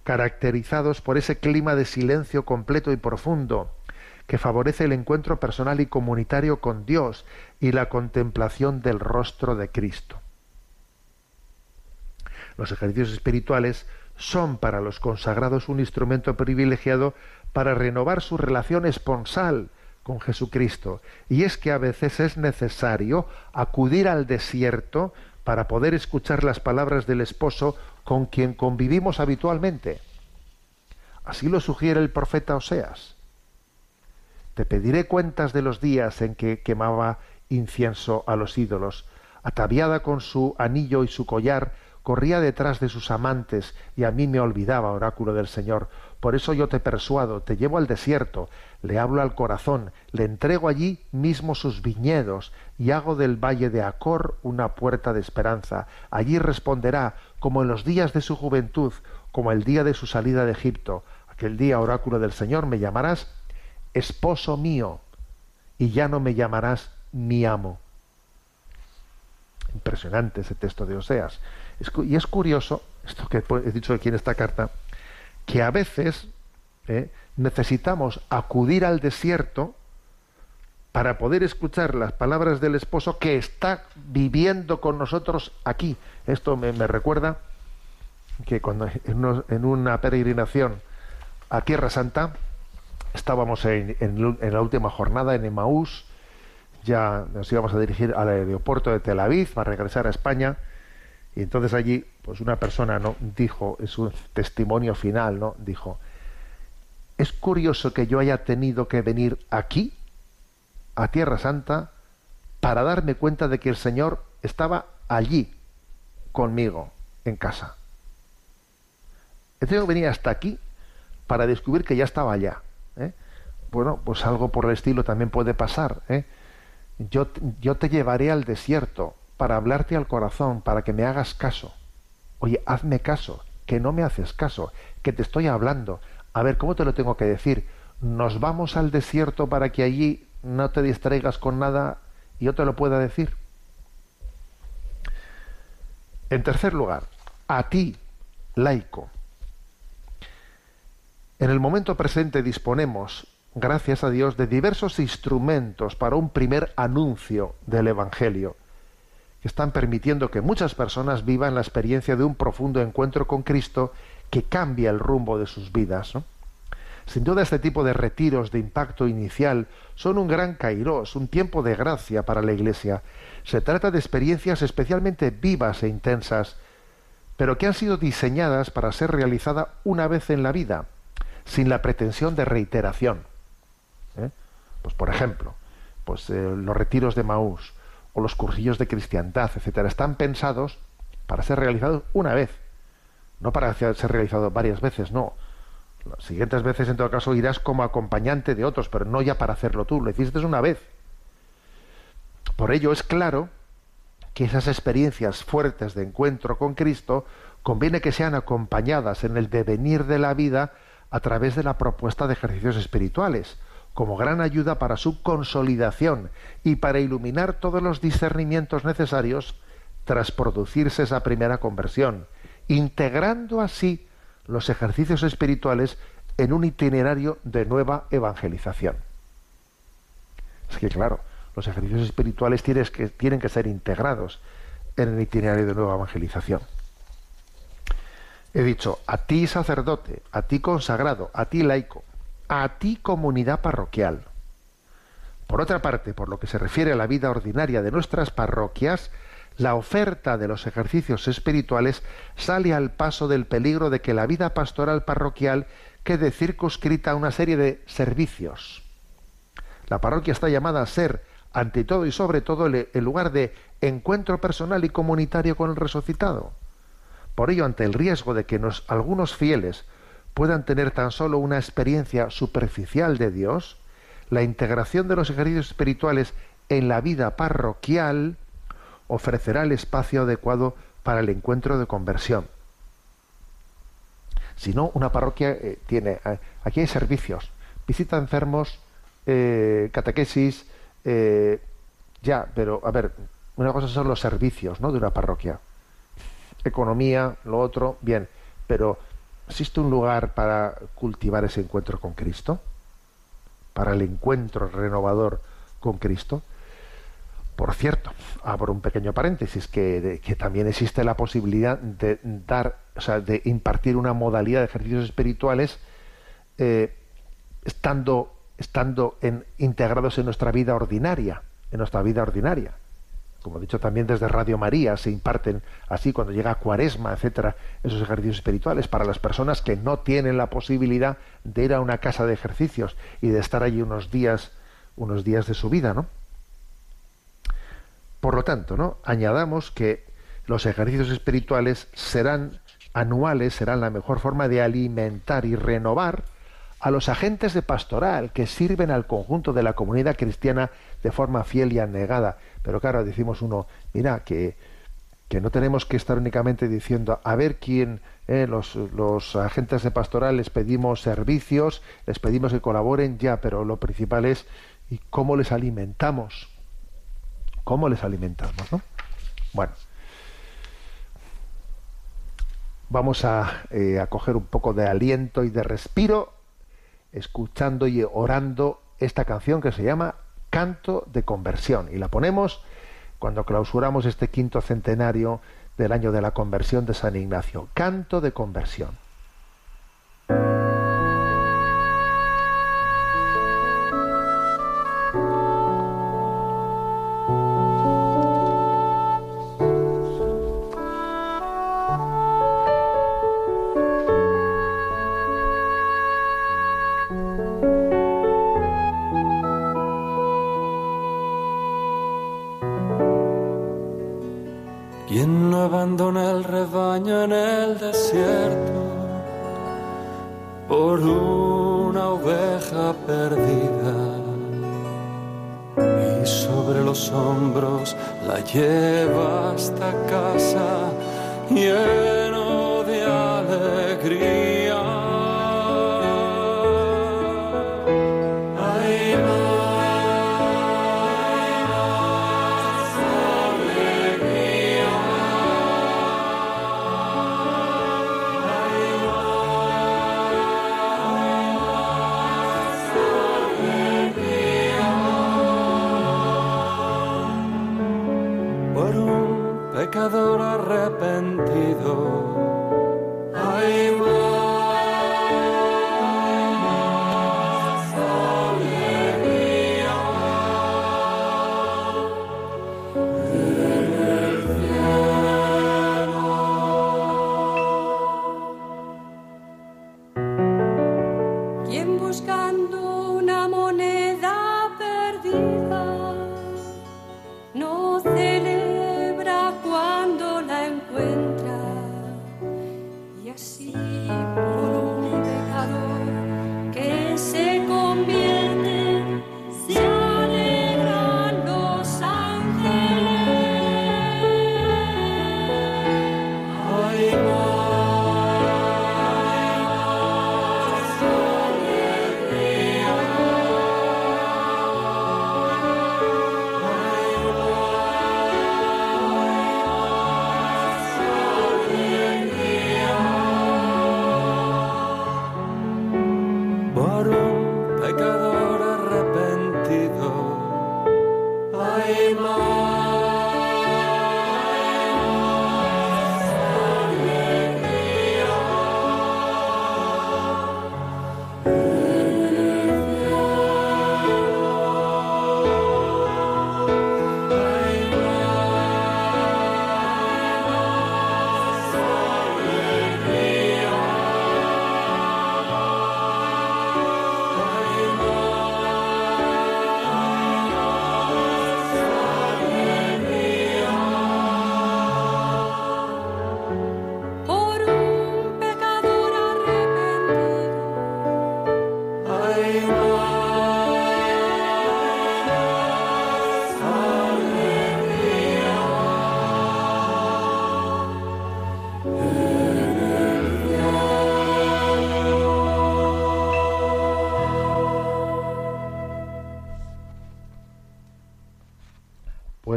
caracterizados por ese clima de silencio completo y profundo, que favorece el encuentro personal y comunitario con Dios y la contemplación del rostro de Cristo. Los ejercicios espirituales son para los consagrados un instrumento privilegiado para renovar su relación esponsal con Jesucristo. Y es que a veces es necesario acudir al desierto para poder escuchar las palabras del esposo con quien convivimos habitualmente. Así lo sugiere el profeta Oseas. Te pediré cuentas de los días en que quemaba incienso a los ídolos. Ataviada con su anillo y su collar, corría detrás de sus amantes y a mí me olvidaba, oráculo del Señor. Por eso yo te persuado, te llevo al desierto, le hablo al corazón, le entrego allí mismo sus viñedos y hago del valle de Acor una puerta de esperanza. Allí responderá, como en los días de su juventud, como el día de su salida de Egipto. Aquel día, oráculo del Señor, me llamarás esposo mío y ya no me llamarás mi amo. Impresionante ese texto de Oseas. y es curioso, esto que he dicho aquí en esta carta, que a veces ¿eh? necesitamos acudir al desierto para poder escuchar las palabras del esposo que está viviendo con nosotros aquí. Esto me, recuerda que cuando en, una peregrinación a Tierra Santa estábamos en, la última jornada en Emaús, ya nos íbamos a dirigir al aeropuerto de Tel Aviv para regresar a España y entonces allí, pues una persona no dijo, en su testimonio final, ¿no? Dijo, es curioso que yo haya tenido que venir aquí, a Tierra Santa, para darme cuenta de que el Señor estaba allí conmigo, en casa. He tenido que venir hasta aquí para descubrir que ya estaba allá. Bueno, pues algo por el estilo también puede pasar. ¿eh? Yo, yo te llevaré al desierto para hablarte al corazón, para que me hagas caso. Oye, hazme caso, que no me haces caso, que te estoy hablando. A ver, ¿cómo te lo tengo que decir? Nos vamos al desierto para que allí no te distraigas con nada y yo te lo pueda decir. En tercer lugar, a ti, laico. En el momento presente disponemos, gracias a Dios, de diversos instrumentos para un primer anuncio del Evangelio que están permitiendo que muchas personas vivan la experiencia de un profundo encuentro con Cristo que cambia el rumbo de sus vidas. Sin duda este tipo de retiros de impacto inicial son un gran kairos, un tiempo de gracia para la Iglesia. Se trata de experiencias especialmente vivas e intensas, pero que han sido diseñadas para ser realizadas una vez en la vida, sin la pretensión de reiteración. Pues por ejemplo, pues eh, los retiros de Maús, o los cursillos de cristiandad, etcétera, están pensados para ser realizados una vez, no para ser realizados varias veces, no. Las siguientes veces, en todo caso, irás como acompañante de otros, pero no ya para hacerlo tú, lo hiciste una vez. Por ello es claro que esas experiencias fuertes de encuentro con Cristo conviene que sean acompañadas en el devenir de la vida a través de la propuesta de ejercicios espirituales, como gran ayuda para su consolidación y para iluminar todos los discernimientos necesarios tras producirse esa primera conversión, integrando así los ejercicios espirituales en un itinerario de nueva evangelización. Es que claro, los ejercicios espirituales que, tienen que ser integrados en el itinerario de nueva evangelización. He dicho, a ti sacerdote, a ti consagrado, a ti laico, a ti comunidad parroquial. Por otra parte, por lo que se refiere a la vida ordinaria de nuestras parroquias, la oferta de los ejercicios espirituales sale al paso del peligro de que la vida pastoral parroquial quede circunscrita a una serie de servicios. La parroquia está llamada a ser, ante todo y sobre todo, el lugar de encuentro personal y comunitario con el resucitado. Por ello, ante el riesgo de que nos, algunos fieles puedan tener tan solo una experiencia superficial de Dios, la integración de los ejercicios espirituales en la vida parroquial ofrecerá el espacio adecuado para el encuentro de conversión. Si no, una parroquia eh, tiene, eh, aquí hay servicios, visita enfermos, eh, catequesis, ya, pero a ver, una cosa son los servicios ¿no? de una parroquia. Economía, lo otro, bien, pero ¿Existe un lugar para cultivar ese encuentro con Cristo? Para el encuentro renovador con Cristo. Por cierto, abro un pequeño paréntesis, que, también existe la posibilidad de dar, o sea, de impartir una modalidad de ejercicios espirituales eh, estando, estando integrados en nuestra vida ordinaria, en nuestra vida ordinaria. Como he dicho también desde Radio María, se imparten así cuando llega Cuaresma, etcétera, esos ejercicios espirituales para las personas que no tienen la posibilidad de ir a una casa de ejercicios y de estar allí unos días, unos días de su vida, ¿no? Por lo tanto, ¿no? Añadamos que los ejercicios espirituales serán anuales, serán la mejor forma de alimentar y renovar a los agentes de pastoral que sirven al conjunto de la comunidad cristiana de forma fiel y anegada. Pero claro, decimos uno, mira, que, que no tenemos que estar únicamente diciendo, a ver quién, eh, los, los agentes de pastoral les pedimos servicios, les pedimos que colaboren, ya, pero lo principal es, ¿y cómo les alimentamos? ¿Cómo les alimentamos? ¿no? Bueno, vamos eh, a coger un poco de aliento y de respiro escuchando y orando esta canción que se llama Canto de Conversión. Y la ponemos cuando clausuramos este quinto centenario del año de la conversión de San Ignacio. Canto de Conversión.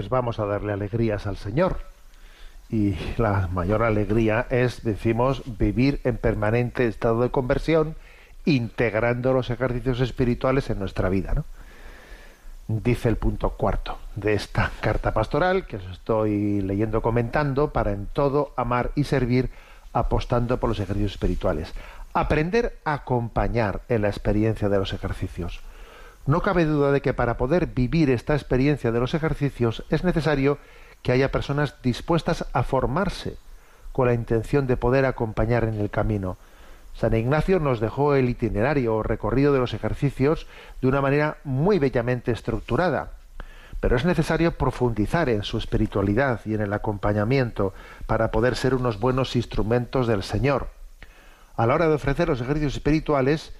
Pues vamos a darle alegrías al Señor. Y la mayor alegría es, decimos, vivir en permanente estado de conversión, integrando los ejercicios espirituales en nuestra vida. ¿no? Dice el punto cuarto de esta carta pastoral que os estoy leyendo comentando para en todo amar y servir apostando por los ejercicios espirituales. Aprender a acompañar en la experiencia de los ejercicios. No cabe duda de que para poder vivir esta experiencia de los ejercicios es necesario que haya personas dispuestas a formarse con la intención de poder acompañar en el camino. San Ignacio nos dejó el itinerario o recorrido de los ejercicios de una manera muy bellamente estructurada, pero es necesario profundizar en su espiritualidad y en el acompañamiento para poder ser unos buenos instrumentos del Señor. A la hora de ofrecer los ejercicios espirituales,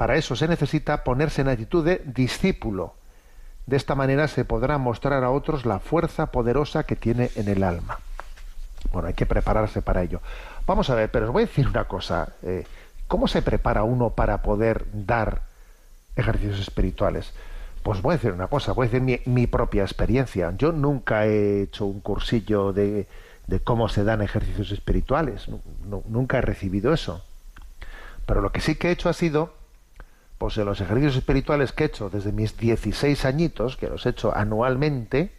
para eso se necesita ponerse en actitud de discípulo. De esta manera se podrá mostrar a otros la fuerza poderosa que tiene en el alma. Bueno, hay que prepararse para ello. Vamos a ver, pero os voy a decir una cosa. Eh, ¿Cómo se prepara uno para poder dar ejercicios espirituales? Pues voy a decir una cosa, voy a decir mi, propia experiencia. Yo nunca he hecho un cursillo de, cómo se dan ejercicios espirituales. nunca he recibido eso. Pero lo que sí que he hecho ha sido, pues en los ejercicios espirituales que he hecho desde mis 16 añitos, que los he hecho anualmente,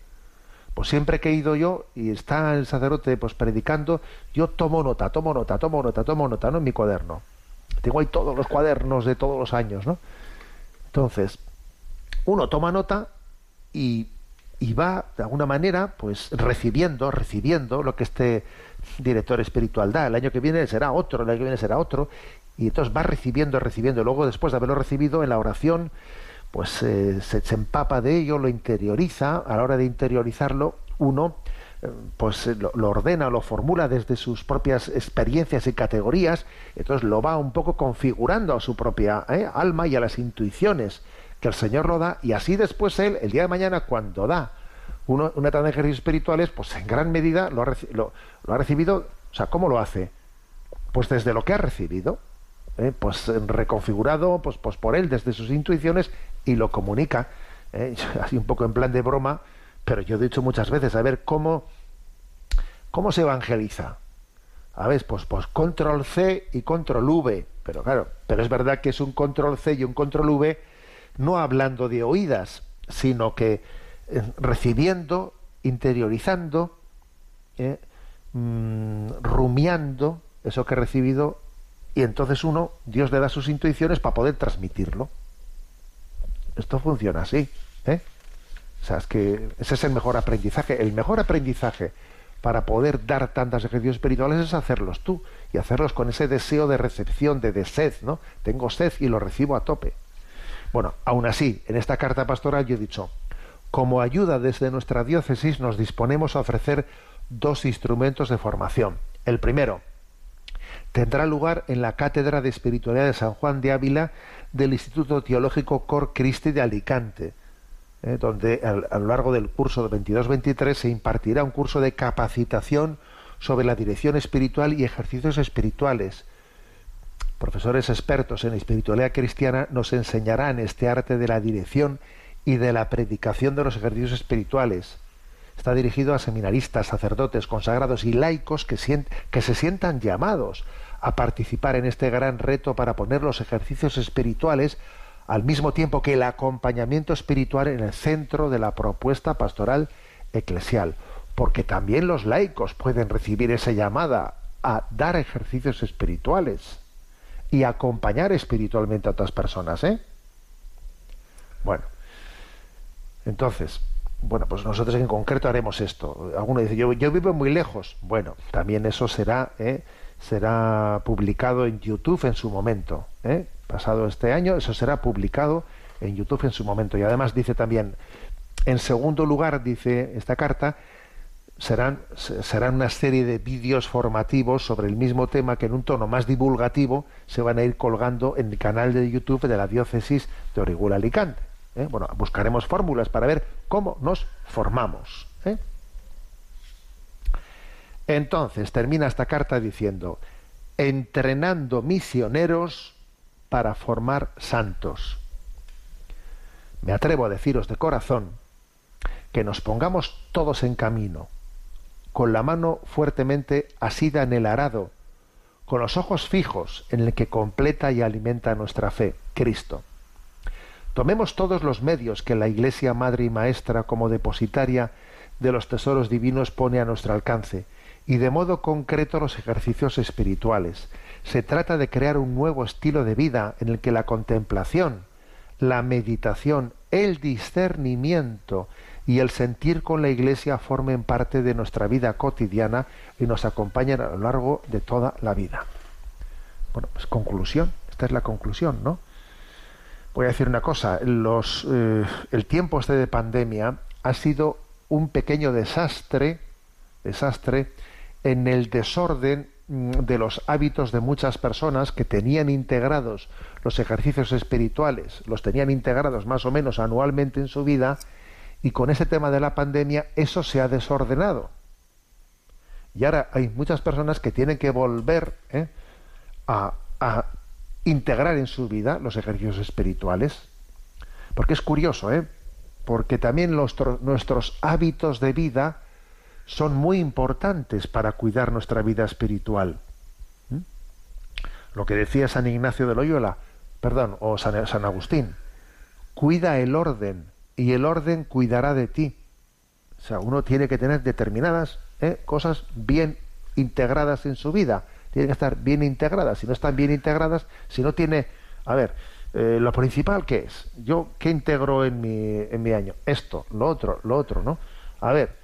pues siempre que he ido yo y está el sacerdote pues predicando, yo tomo nota, tomo nota, tomo nota, tomo nota, ¿no? En mi cuaderno. Tengo ahí todos los cuadernos de todos los años, ¿no? Entonces, uno toma nota y, y va, de alguna manera, pues recibiendo, recibiendo lo que este director espiritual da. El año que viene será otro, el año que viene será otro. Y entonces va recibiendo, recibiendo. Luego, después de haberlo recibido en la oración, pues eh, se, empapa de ello, lo interioriza, a la hora de interiorizarlo, uno eh, pues eh, lo, ordena, lo formula desde sus propias experiencias y categorías, entonces lo va un poco configurando a su propia alma y a las intuiciones que el Señor lo da, y así después él, el día de mañana, cuando da uno, una tan de ejercicios espirituales, pues en gran medida lo ha, lo ha recibido, o sea, ¿cómo lo hace? Pues desde lo que ha recibido, ¿eh? pues reconfigurado pues, pues por él desde sus intuiciones y lo comunica. ¿eh? Así un poco en plan de broma, pero yo he dicho muchas veces, a ver cómo, cómo se evangeliza. A ver, pues, pues control C y control V, pero claro, pero es verdad que es un control C y un control V no hablando de oídas, sino que eh, recibiendo, interiorizando, mm, rumiando eso que he recibido y entonces uno, Dios le da sus intuiciones para poder transmitirlo. Esto funciona así. ¿eh? O sea, es que ese es el mejor aprendizaje. El mejor aprendizaje para poder dar tantas ejercicios espirituales es hacerlos tú y hacerlos con ese deseo de recepción, de, de sed, ¿no? Tengo sed y lo recibo a tope. Bueno, aún así, en esta carta pastoral yo he dicho, como ayuda desde nuestra diócesis nos disponemos a ofrecer dos instrumentos de formación. El primero, tendrá lugar en la Cátedra de Espiritualidad de San Juan de Ávila del Instituto Teológico Cor Christi de Alicante, eh, donde a, lo largo del curso de 22-23 se impartirá un curso de capacitación sobre la dirección espiritual y ejercicios espirituales. Profesores expertos en espiritualidad cristiana nos enseñarán este arte de la dirección y de la predicación de los ejercicios espirituales. Está dirigido a seminaristas, sacerdotes, consagrados y laicos que, que se sientan llamados a participar en este gran reto para poner los ejercicios espirituales al mismo tiempo que el acompañamiento espiritual en el centro de la propuesta pastoral eclesial, porque también los laicos pueden recibir esa llamada a dar ejercicios espirituales y acompañar espiritualmente a otras personas, ¿eh? Bueno, entonces, bueno, pues nosotros en concreto haremos esto. Alguno dice, yo, vivo muy lejos. Bueno, también eso será, ¿eh? será publicado en YouTube en su momento. ¿eh? Pasado este año, eso será publicado en YouTube en su momento. Y además dice también, en segundo lugar, dice esta carta, serán, serán una serie de vídeos formativos sobre el mismo tema que en un tono más divulgativo se van a ir colgando en el canal de YouTube de la diócesis de Orihuela Alicante. ¿Eh? Bueno, buscaremos fórmulas para ver cómo nos formamos. ¿eh? Entonces, termina esta carta diciendo, entrenando misioneros para formar santos. Me atrevo a deciros de corazón que nos pongamos todos en camino, con la mano fuertemente asida en el arado, con los ojos fijos en el que completa y alimenta nuestra fe, Cristo. Tomemos todos los medios que la Iglesia Madre y Maestra como depositaria de los tesoros divinos pone a nuestro alcance, y de modo concreto los ejercicios espirituales. Se trata de crear un nuevo estilo de vida en el que la contemplación, la meditación, el discernimiento y el sentir con la Iglesia formen parte de nuestra vida cotidiana y nos acompañan a lo largo de toda la vida. Bueno, pues conclusión, esta es la conclusión, ¿no? Voy a decir una cosa, los, eh, el tiempo este de pandemia ha sido un pequeño desastre, desastre en el desorden mm, de los hábitos de muchas personas que tenían integrados los ejercicios espirituales, los tenían integrados más o menos anualmente en su vida, y con ese tema de la pandemia eso se ha desordenado. Y ahora hay muchas personas que tienen que volver ¿eh? a, a integrar en su vida los ejercicios espirituales. Porque es curioso, ¿eh? porque también los, nuestros hábitos de vida son muy importantes para cuidar nuestra vida espiritual. ¿Mm? Lo que decía San Ignacio de Loyola, perdón, o San, Agustín, cuida el orden y el orden cuidará de ti. O sea, uno tiene que tener determinadas ¿eh? cosas bien integradas en su vida tienen que estar bien integradas. Si no están bien integradas, si no tiene, a ver, eh, lo principal qué es, yo qué integro en mi, en mi año, esto, lo otro, lo otro, ¿no? A ver,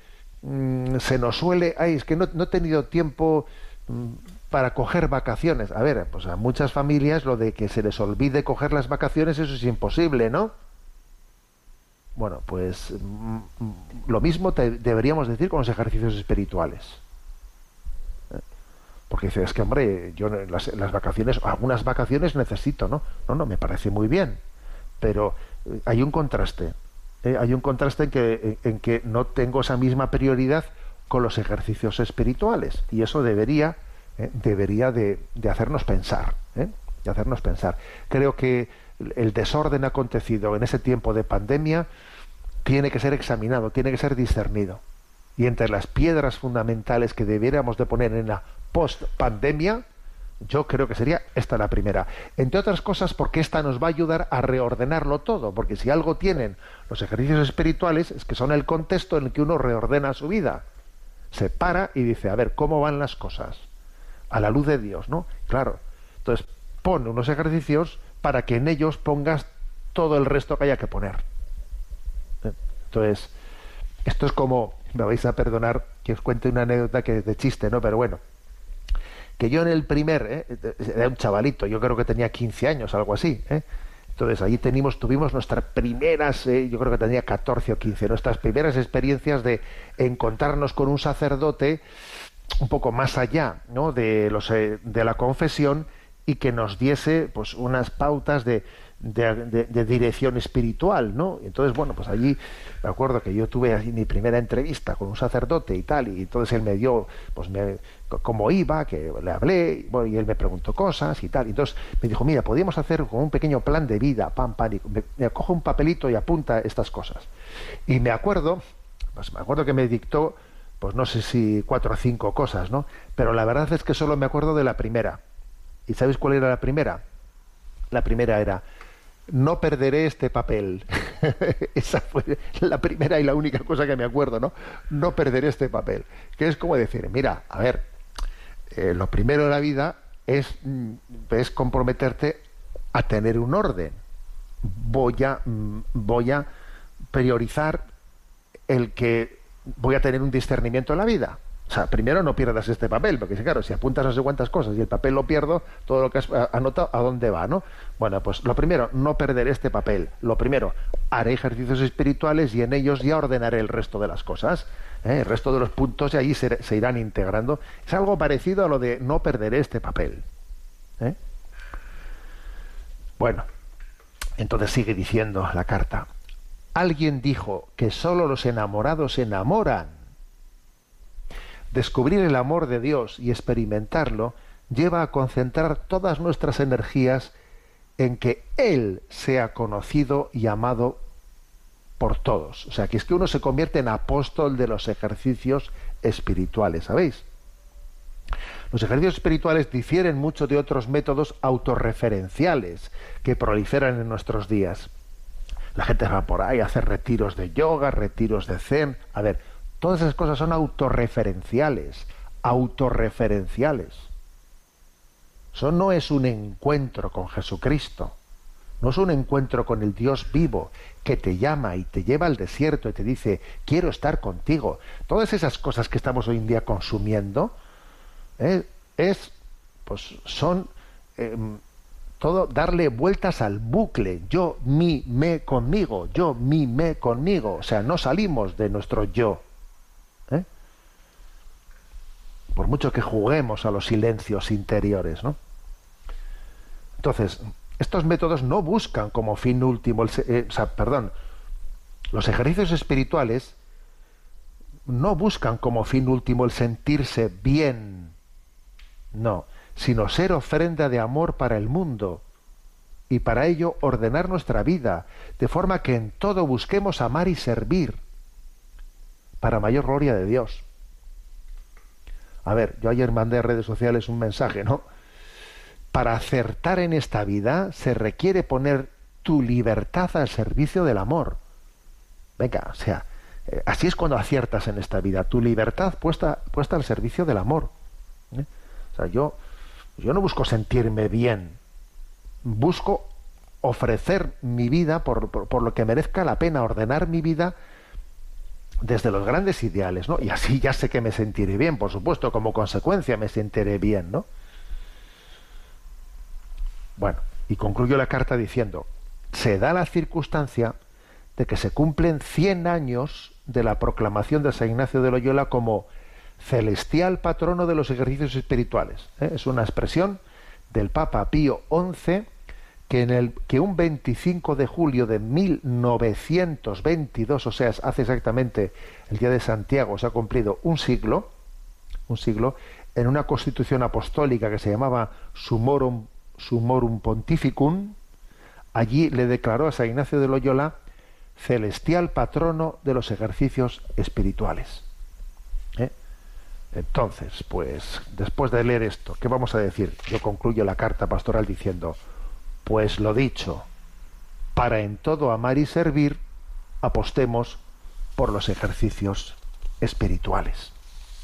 mm, se nos suele, ay, es que no, no he tenido tiempo mm, para coger vacaciones. A ver, pues a muchas familias lo de que se les olvide coger las vacaciones, eso es imposible, ¿no? Bueno, pues mm, lo mismo deberíamos decir con los ejercicios espirituales. Porque dices, es que hombre, yo las, las vacaciones, algunas vacaciones necesito, ¿no? No, no, me parece muy bien. Pero eh, hay un contraste. ¿eh? Hay un contraste en que, en, que no tengo esa misma prioridad con los ejercicios espirituales. Y eso debería, ¿eh? debería de, de, hacernos pensar. De hacernos pensar. Creo que el desorden acontecido en ese tiempo de pandemia tiene que ser examinado, tiene que ser discernido. Y entre las piedras fundamentales que debiéramos de poner en la post pandemia, yo creo que sería esta la primera. Entre otras cosas porque esta nos va a ayudar a reordenarlo todo, porque si algo tienen los ejercicios espirituales es que son el contexto en el que uno reordena su vida. Se para y dice, a ver, ¿cómo van las cosas? A la luz de Dios, ¿no? Claro. Entonces, pone unos ejercicios para que en ellos pongas todo el resto que haya que poner. ¿Eh? Entonces, esto es como, me vais a perdonar que os cuente una anécdota que es de chiste, ¿no? Pero bueno, que yo en el primer, ¿eh? era un chavalito, yo creo que tenía 15 años, algo así, ¿eh? entonces allí tenimos, tuvimos nuestras primeras, ¿eh? yo creo que tenía 14 o 15, nuestras primeras experiencias de encontrarnos con un sacerdote un poco más allá ¿no? de, los, de la confesión y que nos diese pues unas pautas de, de, dirección espiritual, ¿no? Entonces, bueno, pues allí me acuerdo que yo tuve mi primera entrevista con un sacerdote y tal, y entonces él me dio, pues, me, cómo iba, que le hablé, y él me preguntó cosas y tal. Y entonces me dijo, mira, podríamos hacer como un pequeño plan de vida, pam, pam, y me, me cojo un papelito y apunta estas cosas. Y me acuerdo, pues me acuerdo que me dictó, pues no sé si cuatro o cinco cosas, ¿no? Pero la verdad es que solo me acuerdo de la primera. ¿Y sabéis cuál era la primera? La primera era, no perderé este papel. Esa fue la primera y la única cosa que me acuerdo, ¿no? No perderé este papel. Que es como decir, mira, a ver, eh, lo primero de la vida es, mm, es comprometerte a tener un orden. Voy a, mm, voy a priorizar el que voy a tener un discernimiento en la vida. O sea, primero no pierdas este papel, porque claro, si apuntas no sé cuántas cosas y el papel lo pierdo, todo lo que has anotado, ¿a dónde va, no? Bueno, pues lo primero, no perder este papel. Lo primero, haré ejercicios espirituales y en ellos ya ordenaré el resto de las cosas. ¿eh? El resto de los puntos y ahí se, se, irán integrando. Es algo parecido a lo de no perderé este papel. ¿eh? Bueno, entonces sigue diciendo la carta. Alguien dijo que solo los enamorados se enamoran Descubrir el amor de Dios y experimentarlo lleva a concentrar todas nuestras energías en que Él sea conocido y amado por todos. O sea, que es que uno se convierte en apóstol de los ejercicios espirituales, ¿sabéis? Los ejercicios espirituales difieren mucho de otros métodos autorreferenciales que proliferan en nuestros días. La gente va por ahí a hacer retiros de yoga, retiros de zen. A ver, Todas esas cosas son autorreferenciales, autorreferenciales. Eso no es un encuentro con Jesucristo. no es un encuentro con el Dios vivo que te llama y te lleva al desierto y te dice, quiero estar contigo. Todas esas cosas que estamos hoy en día consumiendo, ¿eh? es, pues son em, todo darle vueltas al bucle. Yo, mi, me conmigo, yo, mi, me conmigo. O sea, no salimos de nuestro yo. ¿eh? Por mucho que juguemos a los silencios interiores, ¿no? Entonces, estos métodos no buscan como fin último, el, eh, perdón, los ejercicios espirituales no buscan como fin último el sentirse bien, no, sino ser ofrenda de amor para el mundo y para ello ordenar nuestra vida, de forma que en todo busquemos amar y servir para mayor gloria de Dios. A ver, yo ayer mandé a redes sociales un mensaje, ¿no? para acertar en esta vida se requiere poner tu libertad al servicio del amor. Venga, o sea, eh, así es cuando aciertas en esta vida, tu libertad puesta, puesta al servicio del amor. ¿eh? O sea, yo, yo no busco sentirme bien, busco ofrecer mi vida por, por, lo que merezca la pena, ordenar mi vida desde los grandes ideales, ¿no? Y así ya sé que me sentiré bien, por supuesto, como consecuencia me sentiré bien, ¿no? Bueno, y concluyo la carta diciendo, se da la circunstancia de que se cumplen 100 años de la proclamación de San Ignacio de Loyola como celestial patrono de los ejercicios espirituales. ¿eh? Es una expresión del Papa Pío XI que, en el, que un 25 de julio de 1922, o sea, hace exactamente el día de Santiago, se ha cumplido un siglo, un siglo, en una constitución apostólica que se llamaba Sumorum Sumorum Pontificum, allí le declaró a San Ignacio de Loyola celestial patrono de los ejercicios espirituales. ¿Eh? Entonces, pues, después de leer esto, ¿qué vamos a decir? Yo concluyo la carta pastoral diciendo, pues lo dicho, para en todo amar y servir, apostemos por los ejercicios espirituales.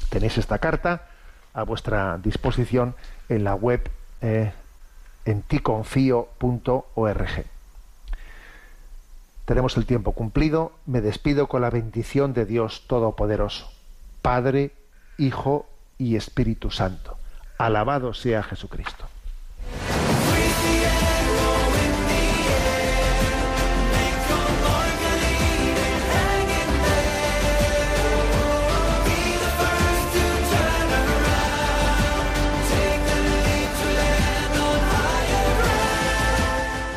Tenéis esta carta a vuestra disposición en la web eh, en ticonfío.org. Tenemos el tiempo cumplido. Me despido con la bendición de Dios Todopoderoso, Padre, Hijo y Espíritu Santo. Alabado sea Jesucristo.